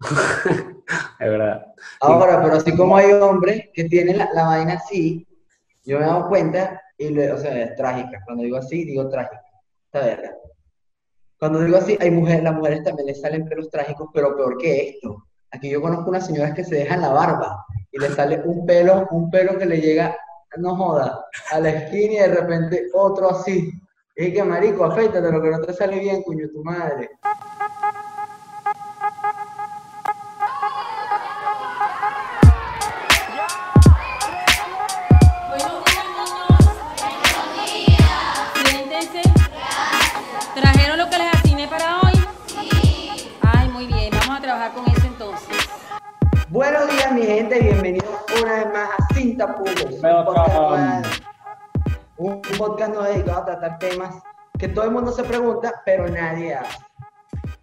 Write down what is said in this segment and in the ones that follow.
es verdad. Ahora, pero así como hay hombres que tienen la, la vaina así, yo me he dado cuenta, y le- o sea, es trágica. Cuando digo así, digo trágica. Esta verga. Cuando digo así, hay mujeres, las mujeres también les salen pelos trágicos, pero peor que esto. Aquí yo conozco unas señoras que se dejan la barba y le sale un pelo, un pelo que le llega, no joda, a la esquina y de repente otro así. Y que marico, afeítate lo que no te sale bien, cuño, tu madre. Mi gente, bienvenidos una vez más a Cinta Pugos, un podcast, un podcast no dedicado a tratar temas que todo el mundo se pregunta, pero nadie hace.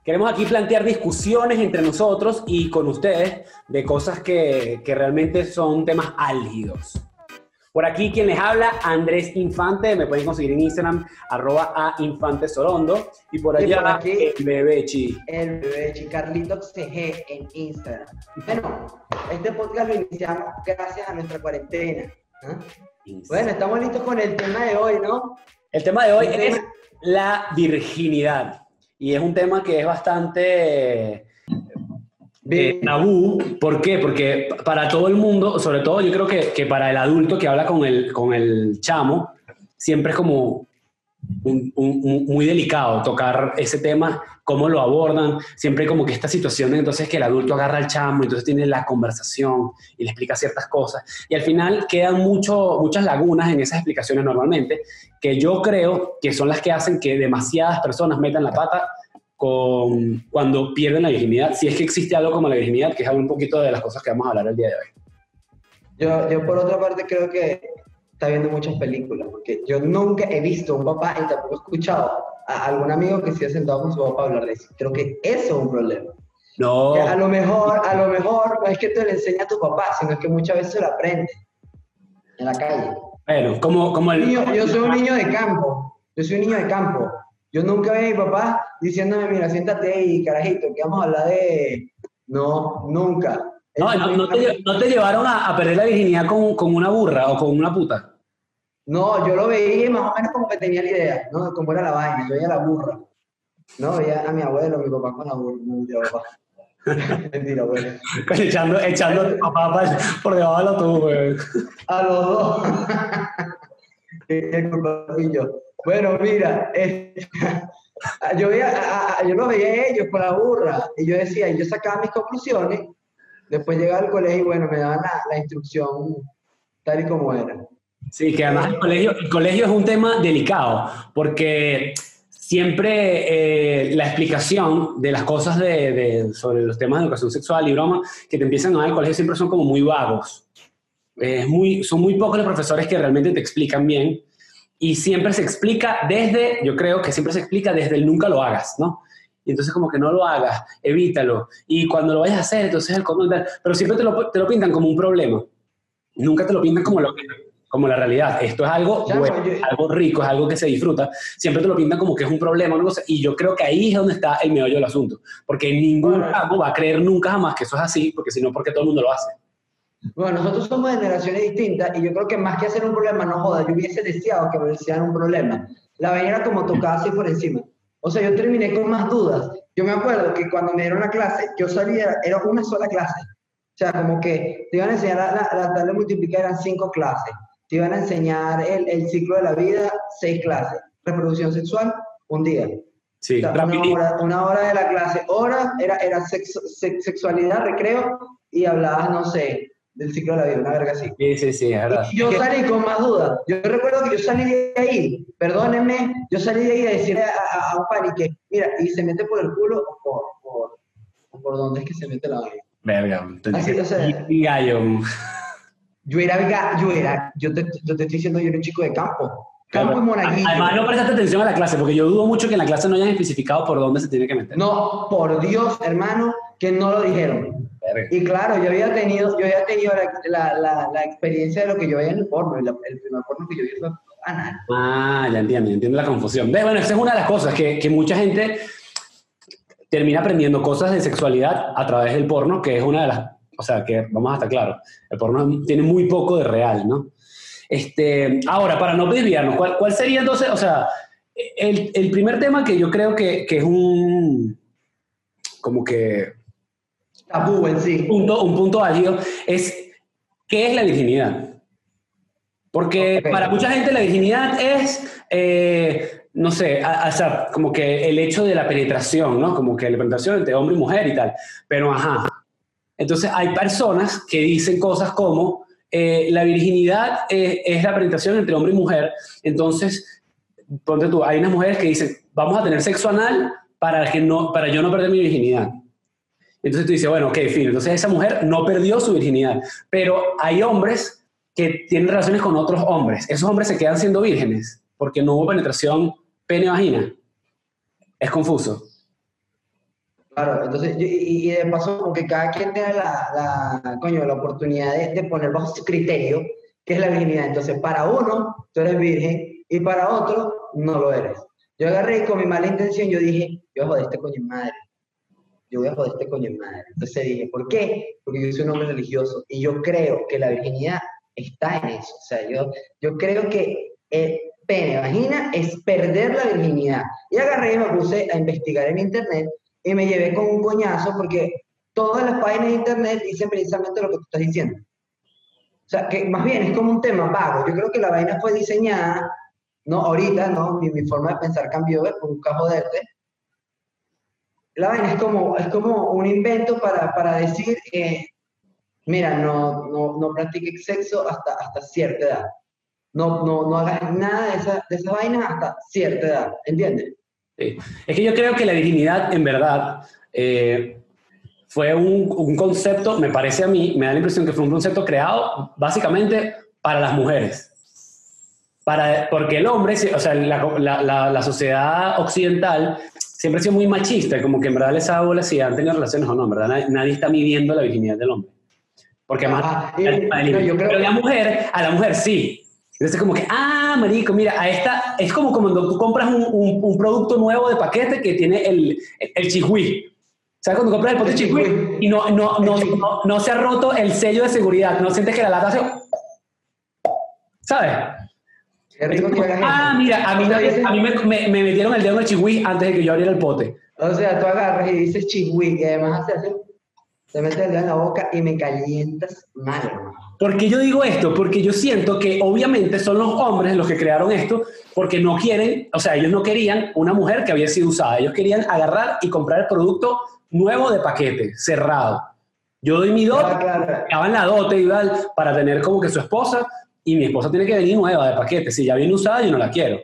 Queremos aquí plantear discusiones entre nosotros y con ustedes de cosas que, que realmente son temas álgidos. Por aquí quien les habla, Andrés Infante, me pueden conseguir en Instagram, arroba a Infante Sorondo, y por Y allá, por aquí- el Bebechi. El bebé Chicarlitos CG en Instagram. Bueno, este podcast lo iniciamos gracias a nuestra cuarentena. ¿ah? Bueno, estamos listos con el tema de hoy, ¿no? El tema de hoy El es tema- la virginidad. Y es un tema que es bastante eh, tabú. ¿Por qué? Porque para todo el mundo, sobre todo yo creo que, que para el adulto que habla con el, con el chamo, siempre es como un- un- un- muy delicado tocar ese tema, cómo lo abordan, siempre como que esta situación, entonces que el adulto agarra al chamo, entonces tiene la conversación y le explica ciertas cosas, y al final quedan mucho, muchas lagunas en esas explicaciones normalmente, que yo creo que son las que hacen que demasiadas personas metan la pata con, cuando pierden la virginidad, si es que existe algo como la virginidad, que es algo un poquito de las cosas que vamos a hablar el día de hoy. Yo, yo por otra parte creo que está viendo muchas películas, porque yo nunca he visto a un papá y tampoco he escuchado a algún amigo que se ha sentado con su papá a hablar de eso. Creo que eso es un problema. No, Que a lo mejor, a lo mejor no es que te lo enseña a tu papá, sino es que muchas veces lo aprende en la calle. bueno, como, como el... Niño, yo soy un niño de campo, yo soy un niño de campo. Yo nunca vi a mi papá diciéndome, mira, siéntate ahí, carajito, que vamos a hablar de... No, nunca. No, no, no te, lle- no te llevaron a, a perder la virginidad con, con una burra o con una puta. No, yo lo veía y más o menos como que tenía la idea, ¿no? De cómo era la vaina, yo veía la burra. No, veía a mi abuelo, a mi papá con la burra, no, papá. Mentira, abuelo. echando, echando a tu papá pa- por debajo de lo tuyo, güey. A los dos. Qué qué culpa fui yo. Bueno, mira, eh, yo, veía, yo lo veía a ellos con la burra y yo decía, y yo sacaba mis conclusiones, después llegaba al colegio y bueno, me daban la, la instrucción tal y como era. Sí, que además el colegio, el colegio es un tema delicado, porque siempre eh, la explicación de las cosas de, de- sobre los temas de educación sexual y broma que te empiezan a dar el colegio siempre son como muy vagos. Es muy, son muy pocos los profesores que realmente te explican bien y siempre se explica desde, yo creo que siempre se explica desde el nunca lo hagas, ¿no? Y entonces como que no lo hagas, evítalo. Y cuando lo vayas a hacer, entonces el tal. Pero siempre te lo, te lo pintan como un problema. Nunca te lo pintan como, lo como la realidad. Esto es algo bueno, yo- algo rico, es algo que se disfruta. Siempre te lo pintan como que es un problema. Y yo creo que ahí es donde está el meollo del asunto. Porque ningún chamo va a creer nunca jamás que eso es así, porque si no, porque todo el mundo lo hace. Bueno, nosotros somos generaciones distintas y yo creo que más que hacer un problema, no joda, yo hubiese deseado que me hicieran un problema. La vaina era como tocaba así por encima. O sea, yo terminé con más dudas. Yo me acuerdo que cuando me dieron la clase, yo salía, era una sola clase. O sea, como que te iban a enseñar la, la, la tabla de multiplicar, eran cinco clases. Te iban a enseñar el, el ciclo de la vida, seis clases. Reproducción sexual, un día. Sí, O sea, una, hora, una hora de la clase, hora era, era sexo- sex- sexualidad, recreo, y hablabas, no sé, del ciclo de la vida, una verga así. Sí, sí, sí, es verdad. Y yo Es que- salí con más dudas. Yo recuerdo que yo salí de ahí, perdónenme, yo salí de ahí a decirle a, a- a un pani que, mira, y se mete por el culo o por, por, o por dónde es que se mete la vaina. Verga, te Así, o sea- y gallo. Yo era, yo era, yo te, yo te estoy diciendo, yo era un chico de campo. Campo y monaguillo. Además, no prestaste atención a la clase, porque yo dudo mucho que en la clase no hayan especificado por dónde se tiene que meter. No, por Dios, hermano, que no lo dijeron. Y claro, yo había tenido, yo había tenido la, la, la, la experiencia de lo que yo veía en el porno. la- el primer porno que yo vi fue anal. Ah, ya entiendo, ya entiendo la confusión. Ve, Bueno, esa es una de las cosas que, que mucha gente termina aprendiendo cosas de sexualidad a través del porno, que es una de las, o sea, que vamos a estar claros, el porno tiene muy poco de real, ¿no? Este, ahora, para no desviarnos, ¿cuál, ¿cuál sería entonces, o sea, el, el, primer tema que yo creo que, que, es un, como que... Tabú en sí. Un punto, un punto álgido es, ¿qué es la virginidad? Porque okay. para mucha gente la virginidad es, eh, no sé, o sea, como que el hecho de la penetración, ¿no? Como que la penetración entre hombre y mujer y tal. Pero, ajá. Entonces hay personas que dicen cosas como, eh, la virginidad eh, es la penetración entre hombre y mujer. Entonces, ponte tú, hay unas mujeres que dicen, vamos a tener sexo anal para, que no, para yo no perder mi virginidad. Entonces tú dices, bueno, ok, fin, entonces esa mujer no perdió su virginidad. Pero hay hombres que tienen relaciones con otros hombres. Esos hombres se quedan siendo vírgenes porque no hubo penetración pene-vagina. Es confuso. Claro, entonces, y, de paso, como que cada quien tenga la, coño, la oportunidad de, de, poner bajo su criterio qué es la virginidad. Entonces, para uno, tú eres virgen, y para otro, no lo eres. Yo agarré con mi mala intención, yo dije, yo joder este coño madre. Yo voy a joder este coño madre. Entonces dije, ¿por qué? Porque yo soy un hombre religioso y yo creo que la virginidad está en eso. O sea, yo, yo creo que el pene, vagina, es perder la virginidad. Y agarré y me puse a investigar en internet y me llevé con un coñazo porque todas las páginas de internet dicen precisamente lo que tú estás diciendo. O sea, que más bien es como un tema vago. Yo creo que la vaina fue diseñada, no ahorita, no, mi, mi forma de pensar cambió por un cajo de La vaina es como, es como un invento para, para decir que mira, no, no, no practiques sexo hasta, hasta cierta edad. No, no, no hagas nada de esa, de esa vaina hasta cierta edad, ¿entiendes? Sí. Es que yo creo que la virginidad, en verdad, eh, fue un, un, concepto, me parece a mí, me da la impresión que fue un concepto creado básicamente para las mujeres. Para, porque el hombre, o sea, la, la, la sociedad occidental siempre ha sido muy machista, como que en verdad les hago si han tenido relaciones o no, en verdad nadie, nadie está midiendo la virginidad del hombre. Porque más, Ah, no, creo pero la mujer, a la mujer sí. Entonces como que, ah, marico, mira, a esta, es como cuando tú compras un, un, un producto nuevo de paquete que tiene el, el, chihui. ¿Sabes cuando compras el pote chihui? chihui. Y no, no, no, no, no se ha roto el sello de seguridad, no sientes que la lata hace... ¿Sabes? Qué rico que hagas Ah, eso. mira, a mí, a mí me, me, me metieron el dedo en el chihui antes de que yo abriera el pote. O sea, tú agarras y dices chihui, y además haces así, te metes el dedo en la boca y me calientas mal. ¿Por qué yo digo esto? Porque yo siento que obviamente son los hombres los que crearon esto porque no quieren, o sea, ellos no querían una mujer que había sido usada, ellos querían agarrar y comprar el producto nuevo de paquete, cerrado. Yo doy mi dote, Ah, claro. daban la dote igual para tener como que su esposa y mi esposa tiene que venir nueva de paquete, si ya viene usada yo no la quiero.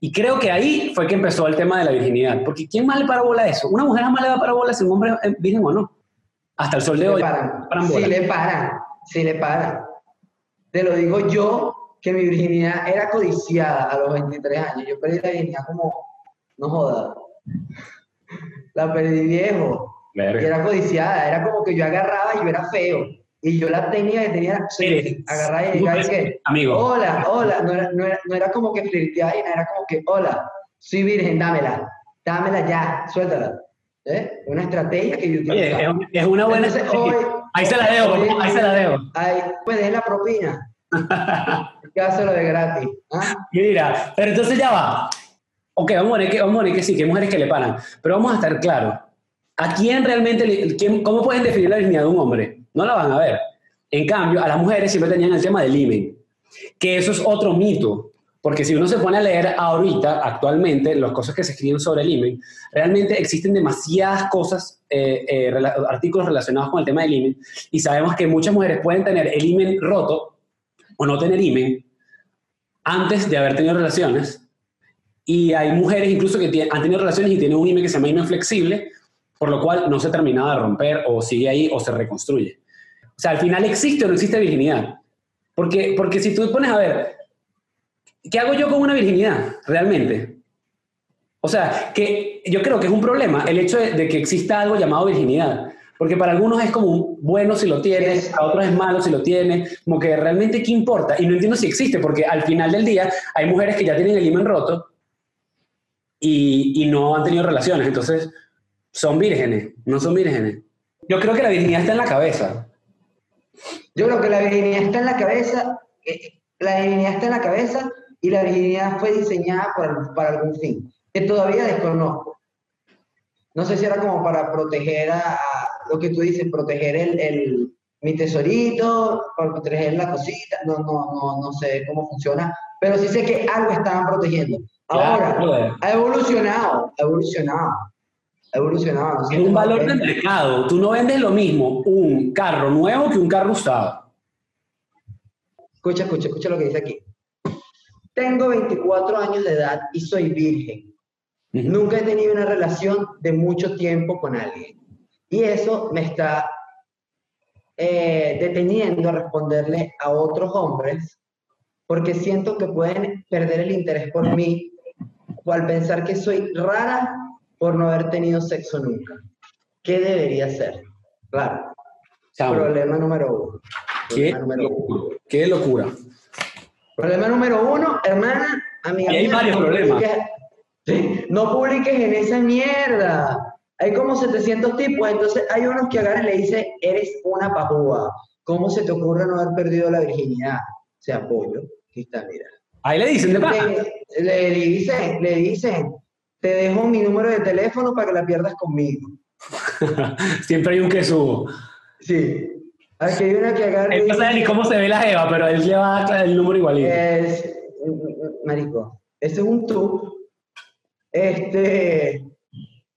Y creo que ahí fue que empezó el tema de la virginidad, porque ¿quién más le para bola a eso? Una mujer jamás le va a parar bola si un hombre es virgen o no. Hasta el sol de le hoy. paran. paran Sí le paran, sí le paran. Te lo digo yo, que mi virginidad era codiciada a los 23 años. Yo perdí la virginidad como, no joda. La perdí viejo. Y era codiciada, era como que yo agarraba y yo era feo. Y yo la tenía que tenía, Mire, agarraba y llegaba y que, Amigo. hola, hola, no era, no era, no era como que flirteaba, era como que, hola, soy virgen, dámela, dámela ya, suéltala. ¿Eh? Una estrategia que yo Oye, utilizaba. es, es una buena. Entonces, hoy- ahí se la debo, hoy- ahí se la debo. Ay, pues den la propina. ¿Qué hace lo de gratis? ¿Ah? Mira, pero entonces ya va. Ok, vamos a poner que, vamos a poner que sí, que hay mujeres que le paran. Pero vamos a estar claros. ¿A quién realmente, le- quién- cómo pueden definir la virginidad de un hombre? No la van a ver. En cambio, a las mujeres siempre tenían el tema del himen. Que eso es otro mito. Porque si uno se pone a leer ahorita, actualmente, las cosas que se escriben sobre el himen, realmente existen demasiadas cosas, eh, eh, artículos relacionados con el tema del himen, y sabemos que muchas mujeres pueden tener el himen roto o no tener himen antes de haber tenido relaciones, y hay mujeres incluso que han tenido relaciones y tienen un himen que se llama himen flexible, por lo cual no se termina de romper o sigue ahí o se reconstruye. O sea, al final existe o no existe virginidad. Porque, porque si tú pones a ver, ¿qué hago yo con una virginidad realmente? O sea, que yo creo que es un problema el hecho de, de que exista algo llamado virginidad. Porque para algunos es como un bueno si lo tienes, para otros es malo si lo tienes, como que realmente qué importa. Y no entiendo si existe, porque al final del día hay mujeres que ya tienen el himen roto y, y no han tenido relaciones. Entonces, son vírgenes, no son vírgenes. Yo creo que la virginidad está en la cabeza. Yo creo que la virginidad está en la cabeza, eh, la virginidad está en la cabeza y la virginidad fue diseñada para, para algún fin, que todavía desconozco. No sé si era como para proteger a, lo que tú dices, proteger el, el, mi tesorito, para proteger la cosita, no, no, no, no sé cómo funciona, pero sí sé que algo estaban protegiendo. Ahora, ha evolucionado, ha evolucionado. Ha evolucionado. es un valor de mercado. Tú no vendes lo mismo un carro nuevo que un carro usado. Escucha, escucha, escucha lo que dice aquí. Tengo 24 años de edad y soy virgen. Nunca he tenido una relación de mucho tiempo con alguien. Y eso me está eh, deteniendo a responderle a otros hombres porque siento que pueden perder el interés por mí o al pensar que soy rara por no haber tenido sexo nunca. ¿Qué debería ser? Claro. Problema número uno. ¿Qué, número uno. ¿Qué locura? Problema número uno, hermana, amiga. Y hay varios problemas. no publiques en esa mierda. Hay como 700 tipos, entonces hay unos que agarran y le dicen, eres una pajúa. ¿Cómo se te ocurre no haber perdido la virginidad? Se apoyo. Aquí está, mira. Ahí le dicen de paja. Le, le, dicen, le dicen, te dejo mi número de teléfono para que la pierdas conmigo. Siempre hay un que subo. Sí. Aquí hay una que agarra. Él no sabe ni cómo se ve la Eva, pero él lleva el número igualito. Es, marico, este es un tú. Este,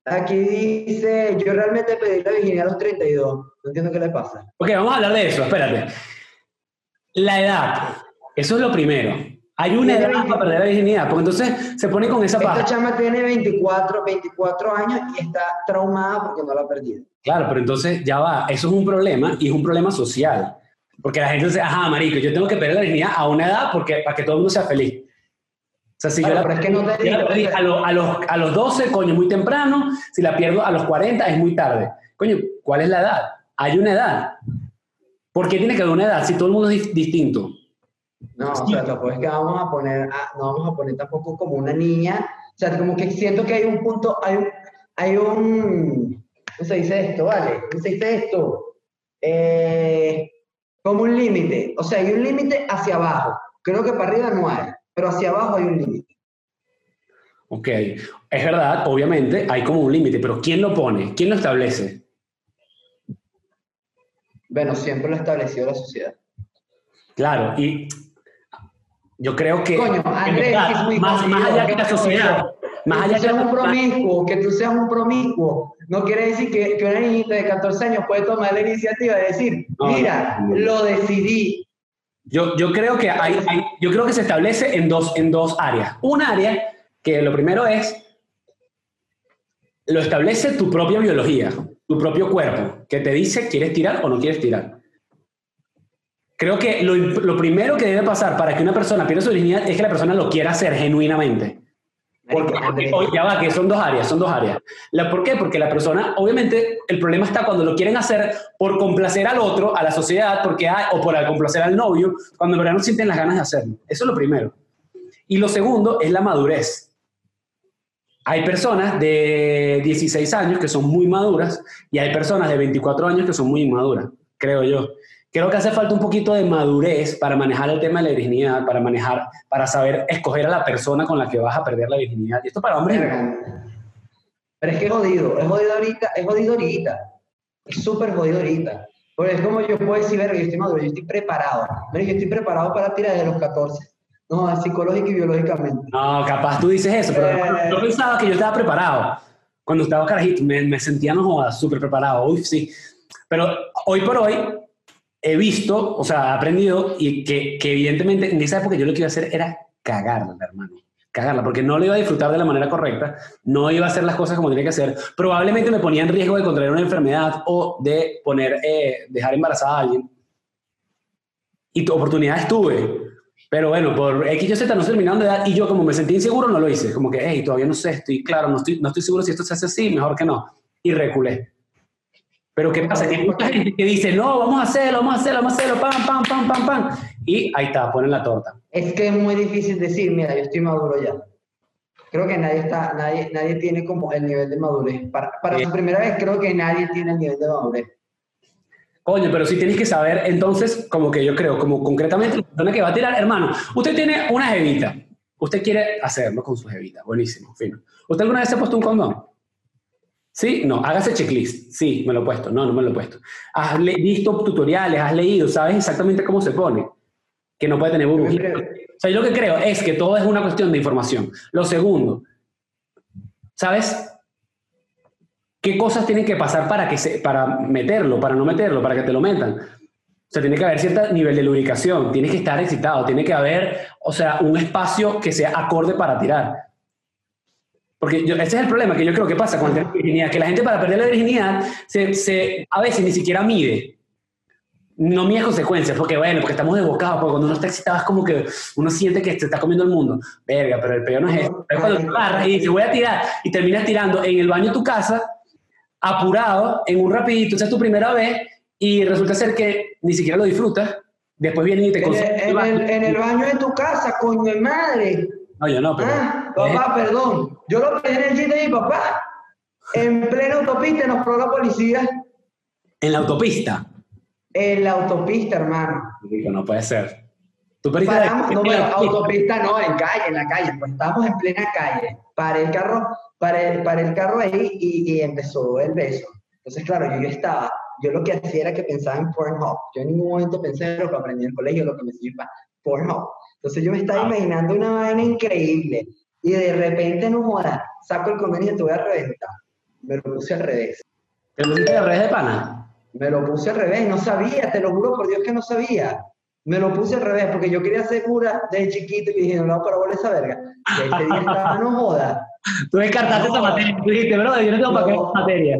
aquí dice, yo realmente pedí la virginidad a los 32. No entiendo qué le pasa. Ok, vamos a hablar de eso, espérate. La edad, eso es lo primero. Hay una edad para perder la virginidad, porque entonces se pone con esa paja. Esta chama tiene 24, 24 años y está traumada porque no la ha perdido. Claro, pero entonces ya va, eso es un problema y es un problema social. Porque la gente dice, ajá, marico, yo tengo que perder la virginidad a una edad porque, para que todo el mundo sea feliz. O sea, si yo la, pero es que no te digo, a, los, a, los, a los 12, coño, muy temprano, si la pierdo a los 40 es muy tarde. Coño, ¿cuál es la edad? Hay una edad. ¿Por qué tiene que haber una edad si todo el mundo es distinto? No, o sea, tampoco es que vamos a poner, no vamos a poner tampoco como una niña, o sea, como que siento que hay un punto, hay un, hay un, ¿cómo se dice esto? Vale, ¿cómo se dice esto? Eh, como un límite, o sea, hay un límite hacia abajo, creo que para arriba no hay, pero hacia abajo hay un límite. Ok, es verdad, obviamente hay como un límite, pero ¿quién lo pone? ¿Quién lo establece? Bueno, siempre lo ha establecido la sociedad. Claro, y yo creo que. Coño, Andrés, es muy más, más allá que la sociedad. Más allá que seas un promiscuo, que tú seas un promiscuo, no quiere decir que, que una niñita de 14 años puede tomar la iniciativa de decir, mira, lo decidí. Yo, yo, creo que hay, hay, yo creo que se establece en dos, en dos áreas. Un área que lo primero es, lo establece tu propia biología, tu propio cuerpo, que te dice quieres tirar o no quieres tirar. Creo que lo, lo, primero que debe pasar para que una persona pierda su virginidad es que la persona lo quiera hacer genuinamente. Porque, ya va, que son dos áreas, son dos áreas. La, ¿Por qué? Porque la persona, obviamente, el problema está cuando lo quieren hacer por complacer al otro, a la sociedad, porque hay, o por complacer al novio, cuando en verdad no sienten las ganas de hacerlo. Eso es lo primero. Y lo segundo es la madurez. Hay personas de 16 años que son muy maduras y hay personas de 24 años que son muy inmaduras, creo yo. Creo que hace falta un poquito de madurez para manejar el tema de la virginidad, para manejar, para saber escoger a la persona con la que vas a perder la virginidad. Y esto para hombres. Pero es que es jodido, es jodido ahorita, es jodido ahorita. Es súper jodido ahorita. Porque es como yo puedo decir, verga, yo estoy maduro, yo estoy preparado. Pero yo estoy preparado para tirar desde los 14. No, psicológico y biológicamente. No, capaz tú dices eso, pero eh... yo pensaba que yo estaba preparado. Cuando estaba carajito, me, me sentía, no súper preparado. Uy, sí. Pero hoy por hoy, he visto, o sea, he aprendido y que, que, evidentemente en esa época yo lo que iba a hacer era cagarla, hermano. Cagarla, porque no lo iba a disfrutar de la manera correcta, no iba a hacer las cosas como tenía que hacer. Probablemente me ponía en riesgo de contraer una enfermedad o de poner, eh, dejar embarazada a alguien. Y tu oportunidad tuve. Pero bueno, por X y Z no se terminaron de edad y yo como me sentí inseguro no lo hice. Como que, hey, todavía no sé, estoy claro, no estoy, no estoy seguro si esto se hace así, mejor que no. Y reculé. Pero ¿qué pasa? Que hay mucha gente que dice, no, vamos a hacerlo, vamos a hacerlo, vamos a hacerlo, pam, pam, pam, pam, pam. Y ahí está, ponen la torta. Es que es muy difícil decir, mira, yo estoy maduro ya. Creo que nadie está, nadie, nadie tiene como el nivel de madurez. Para, para su primera vez creo que nadie tiene el nivel de madurez. Coño, pero sí tienes que saber, entonces, como que yo creo, como concretamente, la persona que va a tirar, hermano, usted tiene una jevita, usted quiere hacerlo con su jevita, buenísimo, fino. ¿Usted alguna vez se ha puesto un condón? ¿Sí? No, hágase checklist. Sí, me lo he puesto. No, no me lo he puesto. Has visto tutoriales, has leído, sabes exactamente cómo se pone. Que no puede tener burbujitas. O sea, yo lo que creo es que todo es una cuestión de información. Lo segundo, ¿sabes? ¿Qué cosas tienen que pasar para, que se, para meterlo, para no meterlo, para que te lo metan? O sea, tiene que haber cierto nivel de lubricación, tienes que estar excitado, tiene que haber, o sea, un espacio que sea acorde para tirar. Porque ese es el problema que yo creo que pasa con la virginidad, que la gente para perder la virginidad se, se, a veces ni siquiera mide. No mide consecuencias, porque bueno, porque estamos desbocados, porque cuando uno está excitado es como que uno siente que se está comiendo el mundo. Verga, pero el peor no es eso. Es cuando te agarras y dices, voy a tirar, y terminas tirando en el baño de tu casa, apurado, en un rapidito, esa es tu primera vez, y resulta ser que ni siquiera lo disfrutas, después vienen y te En el, en el, en el baño de tu casa, coño de madre. No, yo no, pero... Ah, papá, perdón. Yo lo pedí en el chiste de mi papá. En plena autopista nos paró la policía. En la autopista. En la autopista, hermano. Digo, no puede ser. ¿Tú Paramos, la- no, la autopista? no, en calle, en la calle. Pues estábamos en plena calle. Paré el carro, paré, paré el carro ahí y, y empezó el beso. Entonces, claro, yo, yo estaba, yo lo que hacía era que pensaba en Pornhub. Yo en ningún momento pensé en lo que aprendí en el colegio, lo que me enseñó Pornhub. Entonces yo me estaba Ah. imaginando una vaina increíble y de repente, no jodas, saco el condón y te voy a reventar. Me lo puse al revés. ¿Te lo hiciste al revés de pana? Me lo puse al revés, no sabía, te lo juro por Dios que no sabía. Me lo puse al revés porque yo quería ser cura de chiquito y dije, no, no, para bola esa verga. Y ese día estaba, no joda. Tú descartaste esa materia. Tú dijiste, bro, yo no tengo para qué No. esa materia.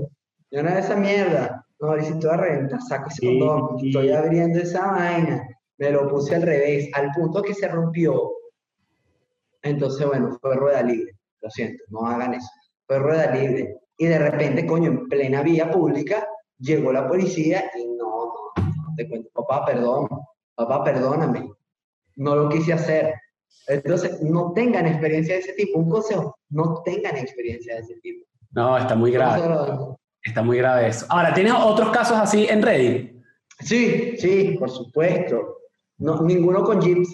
Yo no era esa mierda. No, ahora sí te voy a reventar, saco ese Sí, condón, sí. estoy abriendo esa vaina. Me lo puse al revés, al punto que se rompió. Entonces, bueno, fue rueda libre. Lo siento, no hagan eso. Fue rueda libre. Y de repente, coño, en plena vía pública, llegó la policía y no, no, no, te cuento, papá, perdón, papá, perdóname. No lo quise hacer. Entonces, no tengan experiencia de ese tipo. Un consejo, no tengan experiencia de ese tipo. No, está muy grave. Está muy grave eso. Ahora, ¿tienes otros casos así en Reddit? Sí, sí, por supuesto. No, ninguno con Jeeps.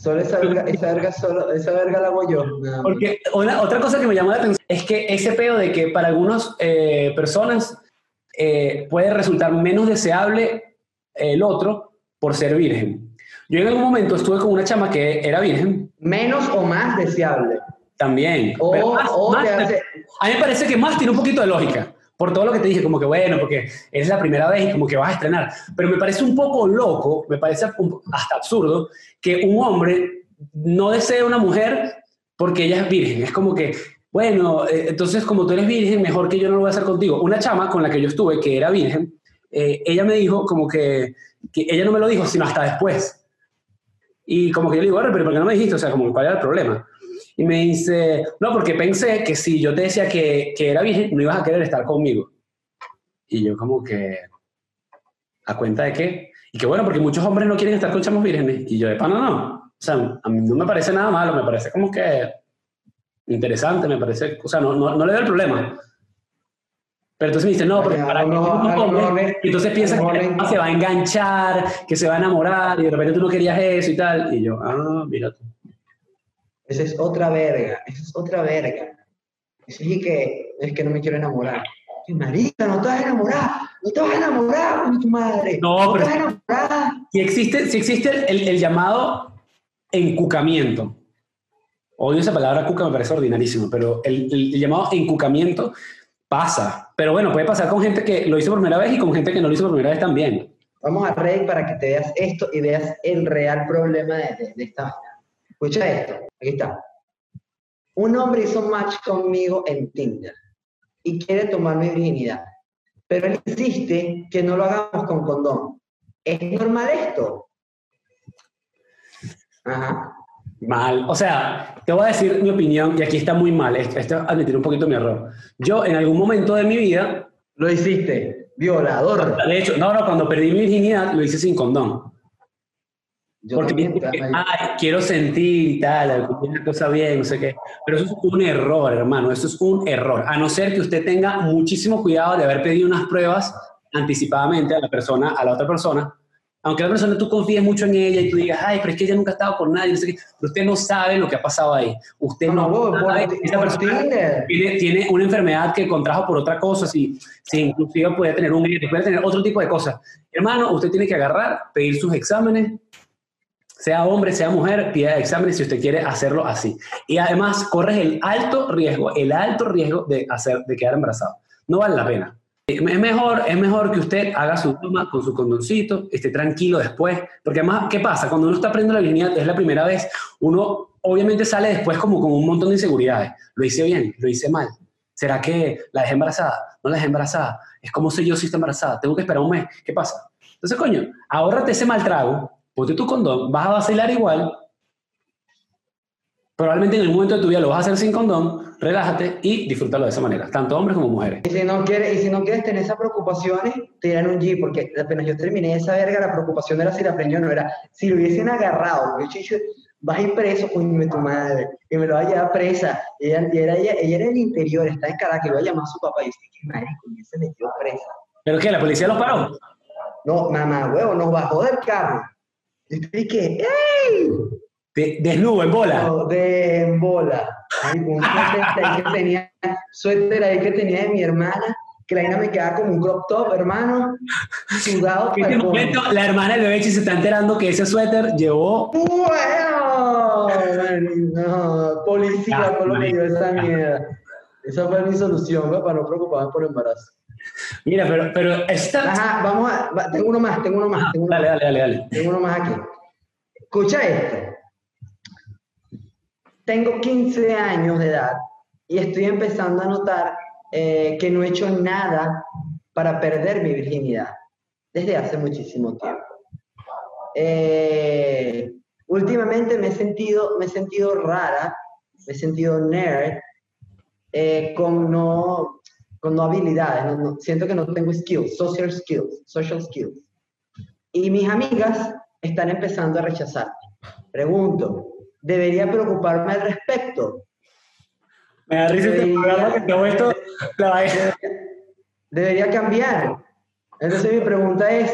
Solo esa verga, esa verga, solo, esa verga la hago yo. nada. Porque una- otra cosa que me llamó la atención es que ese peo de que para algunas eh, personas eh, puede resultar menos deseable el otro por ser virgen. Yo en algún momento estuve con una chama que era virgen Menos o más deseable. también. O, pero más- o más- te hace. a mí me parece que más tiene un poquito de lógica. Por todo lo que te dije, como que bueno, porque es la primera vez y como que vas a estrenar. Pero me parece un poco loco, me parece hasta absurdo, que un hombre no desee una mujer porque ella es virgen. Es como que, bueno, eh, entonces como tú eres virgen, mejor que yo no lo voy a hacer contigo. Una chama con la que yo estuve, que era virgen, eh, ella me dijo como que, que ella no me lo dijo, sino hasta después. Y como que yo le digo, "Bueno, pero ¿por qué no me dijiste? O sea, como, ¿cuál era el problema? Y me dice, no, porque pensé que si yo te decía que, que era virgen, no ibas a querer estar conmigo. Y yo como que, ¿a cuenta de qué? Y que bueno, porque muchos hombres no quieren estar con chamos vírgenes. Y yo de pana no. O sea, a mí no me parece nada malo, me parece como que interesante, me parece, o sea, no, no, no le veo el problema. Pero entonces me dice, no, porque para que no mejor le- y entonces piensa que se va a enganchar, que se va a enamorar, y de repente tú no querías eso y tal. Y yo, ah, mira tú. Esa es otra verga. Esa es otra verga. Es que es que no me quiero enamorar. Ay, Marica, no te vas a enamorar. No te vas a enamorar con tu madre. No, te pero- vas a enamorar. Si existe, si existe el, el llamado encucamiento, odio esa palabra cuca, me parece ordinarísimo, pero el, el- el llamado encucamiento pasa. Pero bueno, puede pasar con gente que lo hizo por primera vez y con gente que no lo hizo por primera vez también. Vamos a Reddit para que te veas esto y veas el real problema de, de- de esta. Escucha esto, aquí está. Un hombre hizo match conmigo en Tinder y quiere tomar mi virginidad, pero él insiste que no lo hagamos con condón. ¿Es normal esto? Ajá. Mal. O sea, te voy a decir mi opinión y aquí está muy mal. Esto esto es admitir un poquito mi error. Yo en algún momento de mi vida, Lo hiciste, violador. de hecho, no, no, cuando perdí mi virginidad lo hice sin condón. Yo Porque también, ay, "Ay, quiero sentir y tal, una cosa bien, no sé qué. Pero eso es un error, hermano, eso es un error. A no ser que usted tenga muchísimo cuidado de haber pedido unas pruebas anticipadamente a la persona, a la otra persona. Aunque la persona tú confíes mucho en ella y tú digas, ay, pero es que ella nunca ha estado con nadie, no sé qué. Pero usted no sabe lo que ha pasado ahí. Usted no, No, sabe por- esa persona tiene, tiene una enfermedad que contrajo por otra cosa, si, si inclusive puede tener un puede tener otro tipo de cosas. Hermano, usted tiene que agarrar, pedir sus exámenes, sea hombre, sea mujer, pida exámenes si usted quiere hacerlo así. Y además corres el alto riesgo, el alto riesgo de, hacer, de quedar embarazado. No vale la pena. Es mejor, es mejor que usted haga su toma con su condoncito, esté tranquilo después, porque además, ¿qué pasa? Cuando uno está aprendiendo la virginidad, es la primera vez, uno obviamente sale después como con un montón de inseguridades. Lo hice bien, lo hice mal. ¿Será que la dejé embarazada? ¿No la dejé embarazada? Es como sé yo si está embarazada. Tengo que esperar un mes. ¿Qué pasa? Entonces, coño, ahórrate ese mal trago, ponte tu condón, vas a vacilar igual. Probablemente en el momento de tu vida lo vas a hacer sin condón, relájate y disfrútalo de esa manera, tanto hombres como mujeres. Y si no quieres, y si no quieres tener esas preocupaciones, tiran un G, porque apenas yo terminé esa verga, la preocupación era si la preñó o no era. Si lo hubiesen agarrado, yo, chicho, vas a ir preso, coño tu madre, y me lo va a llevar presa. Ella, era, ella, ella era del interior, está en Caracas, y lo va a llamar a su papá y dice, qué marico, y se metió presa. ¿Pero qué? ¿La policía los paró? No, mamá, huevo, nos bajó del carro. Y estoy que, ¡ey! De- desnudo, en bola. No, de en bola. Un suéter ahí que tenía, suéter ahí que tenía de mi hermana, que la me quedaba como un crop top, hermano, sudado. En este momento, la hermana del bebé se está enterando que ese suéter llevó... Bueno, no, policía por lo que dio esa mierda. Esa fue mi solución, ¿no? para no preocuparme por embarazo. Mira, pero, pero está... Ajá, vamos a, va- tengo uno más, tengo uno más, tengo uno Dale, más. dale, dale, dale. Tengo uno más aquí. Escucha esto. Tengo 15 años de edad y estoy empezando a notar eh, que no he hecho nada para perder mi virginidad desde hace muchísimo tiempo. Eh, últimamente me he sentido, me he sentido rara, me he sentido nerd, eh, con, no, con no habilidades, no- no- siento que no tengo skills, social skills, social skills. Y mis amigas están empezando a rechazarme. Pregunto, ¿debería preocuparme al respecto? Me da risa este programa que todo esto... La vaina. ¿Debería cambiar? Entonces mi pregunta es,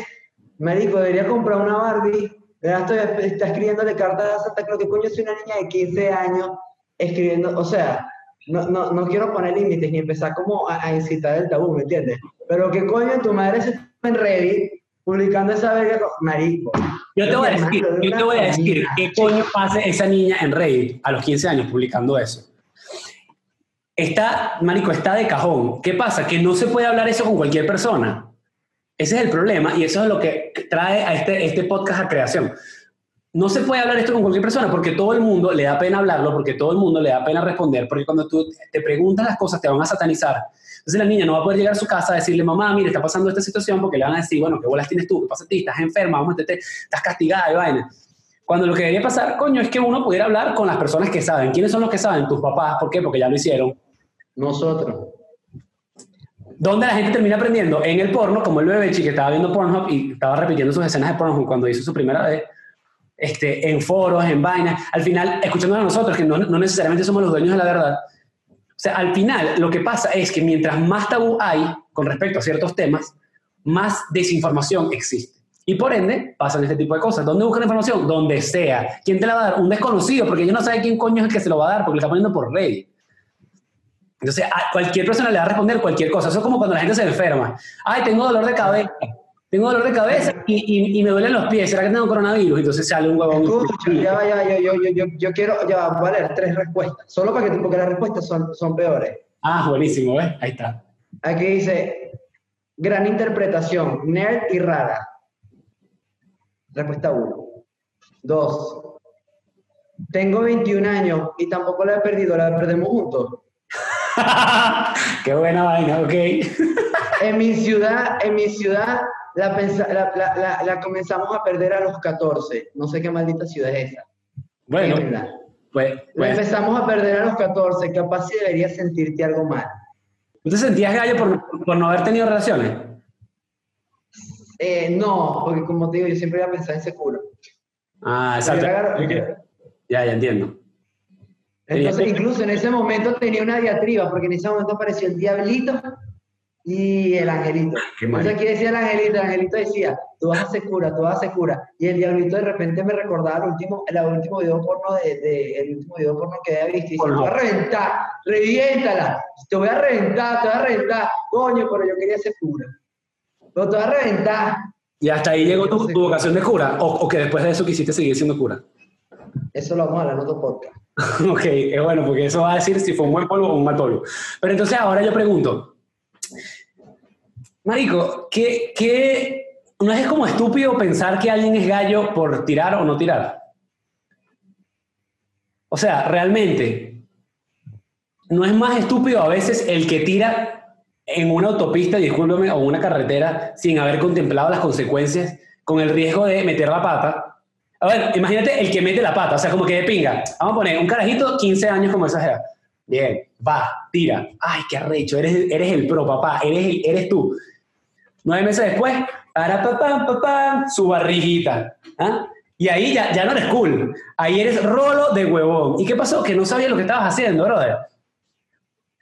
médico, ¿debería comprar una Barbie? Ya estoy, está escribiéndole cartas a Santa Claus, ¿qué coño soy una niña de 15 años escribiendo? O sea, no, no, no quiero poner límites ni empezar como a, a incitar el tabú, ¿me entiendes? Pero ¿qué coño tu madre se está en Reddit publicando esa verga? con- Marico. Yo te voy a decir, de yo te voy a decir qué coño hace esa niña en Reddit a los 15 años publicando eso. Está, marico, está de cajón. ¿Qué pasa? Que no se puede hablar eso con cualquier persona. Ese es el problema y eso es lo que trae a este, este podcast a creación. No se puede hablar esto con cualquier persona porque todo el mundo le da pena hablarlo, porque todo el mundo le da pena responder, porque cuando tú te preguntas las cosas te van a satanizar. Entonces la niña no va a poder llegar a su casa a decirle, mamá, mire, está pasando esta situación, porque le van a decir, bueno, ¿qué bolas tienes tú? ¿Qué pasa a ti? ¿Estás enferma? Vamos a meterte, estás castigada y vaina. Cuando lo que debería pasar, coño, es que uno pudiera hablar con las personas que saben. ¿Quiénes son los que saben? Tus papás. ¿Por qué? Porque ya lo hicieron. Nosotros. ¿Dónde la gente termina aprendiendo? En el porno, como el bebé que estaba viendo Pornhub y estaba repitiendo sus escenas de Pornhub cuando hizo su primera vez, este, en foros, en vainas. Al final, escuchándonos a nosotros, que no, no necesariamente somos los dueños de la verdad. O sea, al final, lo que pasa es que mientras más tabú hay con respecto a ciertos temas, más desinformación existe. Y por ende, pasan este tipo de cosas. ¿Dónde buscan información? Donde sea. ¿Quién te la va a dar? Un desconocido, porque yo no sabe quién coño es el que se lo va a dar, porque lo está poniendo por Reddit. Entonces, a cualquier persona le va a responder cualquier cosa. Eso es como cuando la gente se enferma. Ay, tengo dolor de cabeza. Tengo dolor de cabeza y, y- y me duelen los pies. ¿Será que tengo coronavirus? Entonces sale un huevón. Escucha, ya ya yo, yo, yo, yo, yo quiero, ya voy a leer tres respuestas, solo para que, porque las respuestas son, son peores. Ah, buenísimo, ¿ves? Ahí está. Aquí dice, gran interpretación, nerd y rara. Respuesta 1. 2. Tengo 21 años y tampoco la he perdido, la perdemos juntos. Qué buena vaina, ok. En mi ciudad, en mi ciudad, la, la, la- la- comenzamos a perder a los 14. No sé qué maldita ciudad es esa. Bueno, pues, La pues empezamos a perder a los 14, capaz si deberías sentirte algo mal. ¿tú te sentías gallo por, por no haber tenido relaciones? Eh, no, porque como te digo, yo siempre iba a pensar en ese culo. Ah, exacto. agarro- yo- Ya, ya entiendo. Entonces, incluso en ese momento tenía una diatriba, porque en ese momento apareció el diablito y el angelito. Qué mal. Entonces, ¿qué decía el angelito? El angelito decía, tú vas a ser cura, tú vas a ser cura. Y el diablito de repente me recordaba el último, el último video porno de, de- el último video porno que había visto. Y dice, te voy a reventar, reviéntala, te voy a reventar, te voy a reventar. Coño, pero yo quería ser cura. Te voy a reventar. Y hasta ahí llegó tu, tu vocación de cura, o, o que después de eso quisiste seguir siendo cura. Eso lo vamos a hablar en otro podcast. ok, es bueno, porque eso va a decir si fue un buen polvo o un mal polvo. Pero entonces ahora yo pregunto, Marico, ¿qué, qué, no es como estúpido pensar que alguien es gallo por tirar o no tirar? O sea, realmente, ¿no es más estúpido a veces el que tira en una autopista, discúlpeme, o una carretera sin haber contemplado las consecuencias, con el riesgo de meter la pata? A ver, imagínate el que mete la pata, o sea, como que de pinga. Vamos a poner un carajito, 15 años como esa jeva. Bien, va, tira. Ay, qué arrecho, eres, eres el pro, papá, eres, el- eres tú. Nueve meses después, para papá, papá, su barriguita. ¿ah? Y ahí ya, ya no eres cool. Ahí eres rolo de huevón. ¿Y qué pasó? Que no sabías lo que estabas haciendo, brother.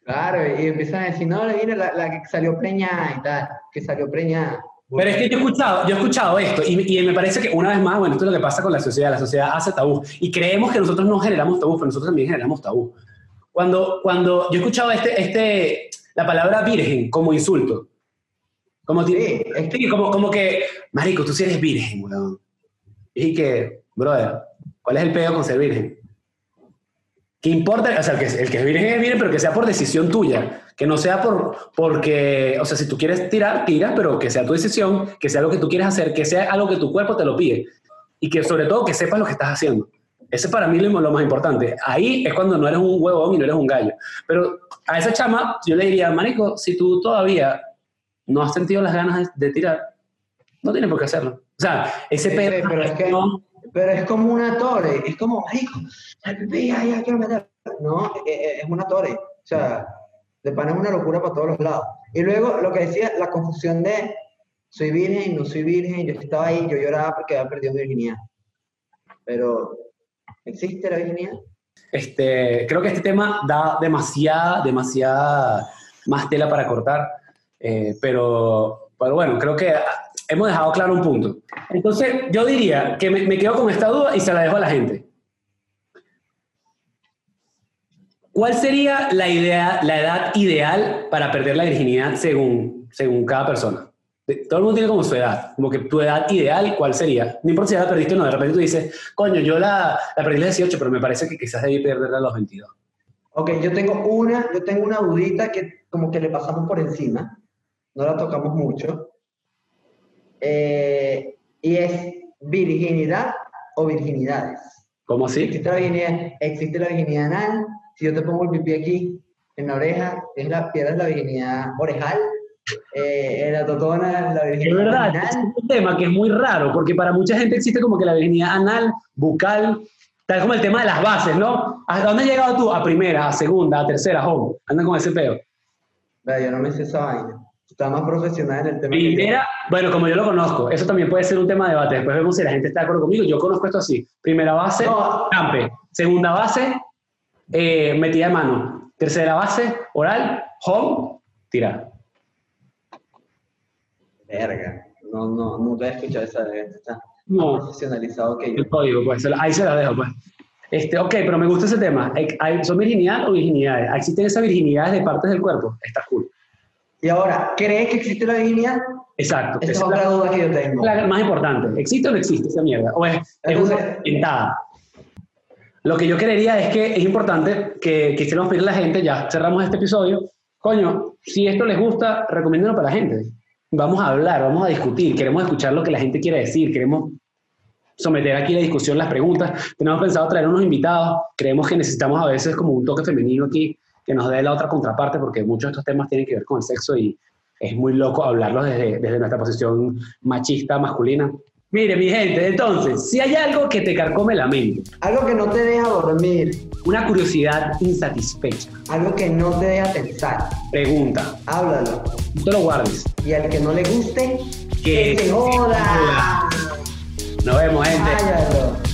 Claro, y empiezan a decir, no, viene la, la que salió preñada y tal, que salió preñada. Pero es que yo he escuchado, yo he escuchado esto y, y me parece que una vez más, bueno, esto es lo que pasa con la sociedad. La sociedad hace tabú y creemos que nosotros no generamos tabú, pero nosotros también generamos tabú. Cuando, cuando yo he escuchado este, este, la palabra virgen como insulto, como, sí, como, como que, marico, tú sí eres virgen, weón. Y que, brother, ¿cuál es el pedo con ser virgen? ¿Qué importa? O sea, el que, el que es virgen es virgen, pero que sea por decisión tuya. Que no sea por, porque, o sea, si tú quieres tirar, tira, pero que sea tu decisión, que sea lo que tú quieres hacer, que sea algo que tu cuerpo te lo pide. Y que sobre todo que sepas lo que estás haciendo. Ese para mí es lo, más importante. Ahí es cuando no eres un huevón y no eres un gallo. Pero a esa chama yo le diría, marico, si tú todavía no has sentido las ganas de, de tirar, no tienes por qué hacerlo. O sea, ese Sí, pedo... pero es que- no, Pero es como una torre, es como, marico, ya, ya, quiero meter. No, eh, eh, es una torre. O sea, de pan es una locura para todos los lados. Y luego lo que decía, la confusión de soy virgen, no soy virgen, yo estaba ahí, yo lloraba porque había perdido mi virginidad. Pero, ¿existe la virginidad? Este, creo que este tema da demasiada, demasiada más tela para cortar, eh, pero, pero bueno, creo que hemos dejado claro un punto. Entonces, yo diría que me, me quedo con esta duda y se la dejo a la gente. ¿Cuál sería la, idea, la edad ideal para perder la virginidad según, según cada persona? Todo el mundo tiene como su edad, como que tu edad ideal, ¿cuál sería? No importa si ya la perdiste o no, de repente tú dices, coño, yo la, la perdí a los 18, pero me parece que quizás debí perderla a los 22. Ok, yo tengo una, yo tengo una dudita que como que le pasamos por encima, no la tocamos mucho, Eh, y es virginidad o virginidades. ¿Cómo así? Existe la virginidad, existe la virginidad anal, si yo te pongo el pipí aquí, en la oreja, es la, pierdes la virginidad orejal, eh, la totona, la Es virginidad verdad, es vaginal. un tema que es muy raro, porque para mucha gente existe como que la virginidad anal, bucal, tal como el tema de las bases, ¿no? ¿Hasta dónde has llegado tú? A primera, a segunda, a tercera, home. Andan con ese peo. Yo no me sé esa vaina. Está más profesional en el tema. Primera, bueno, como yo lo conozco, eso también puede ser un tema de debate. Después vemos si la gente está de acuerdo conmigo. Yo conozco esto así. Primera base, No. campe. Segunda base, eh, metida de mano. Tercera base, oral, home, tirar. Verga. No, no, nunca he escuchado esa de Está más No. profesionalizado que yo. El código, pues, ahí se la dejo, pues. Este, ok, pero me gusta ese tema. ¿Son virginidad o virginidades? ¿Existen esas virginidades de partes del cuerpo? Está cool. Y ahora, ¿crees que existe la virginidad? Exacto. Esa es es otra duda que yo tengo. la, más importante. ¿Existe o no existe esa mierda? ¿O es, es Entonces- una inventada? Lo que yo creería es que es importante que quisiéramos pedirle a la gente, ya cerramos este episodio, coño, si esto les gusta, recomiéndenlo para la gente. Vamos a hablar, vamos a discutir, queremos escuchar lo que la gente quiere decir, queremos someter aquí la discusión, las preguntas. Tenemos pensado traer unos invitados, creemos que necesitamos a veces como un toque femenino aquí que nos dé la otra contraparte, porque muchos de estos temas tienen que ver con el sexo y es muy loco hablarlos desde, desde nuestra posición machista, masculina. Mire, mi gente, entonces, si hay algo que te carcome la mente, Algo que no te deja dormir, una curiosidad insatisfecha, algo que no te deja pensar, pregunta, háblalo. no te lo guardes. Y al que no le guste, Que que se joda. Nos vemos, gente.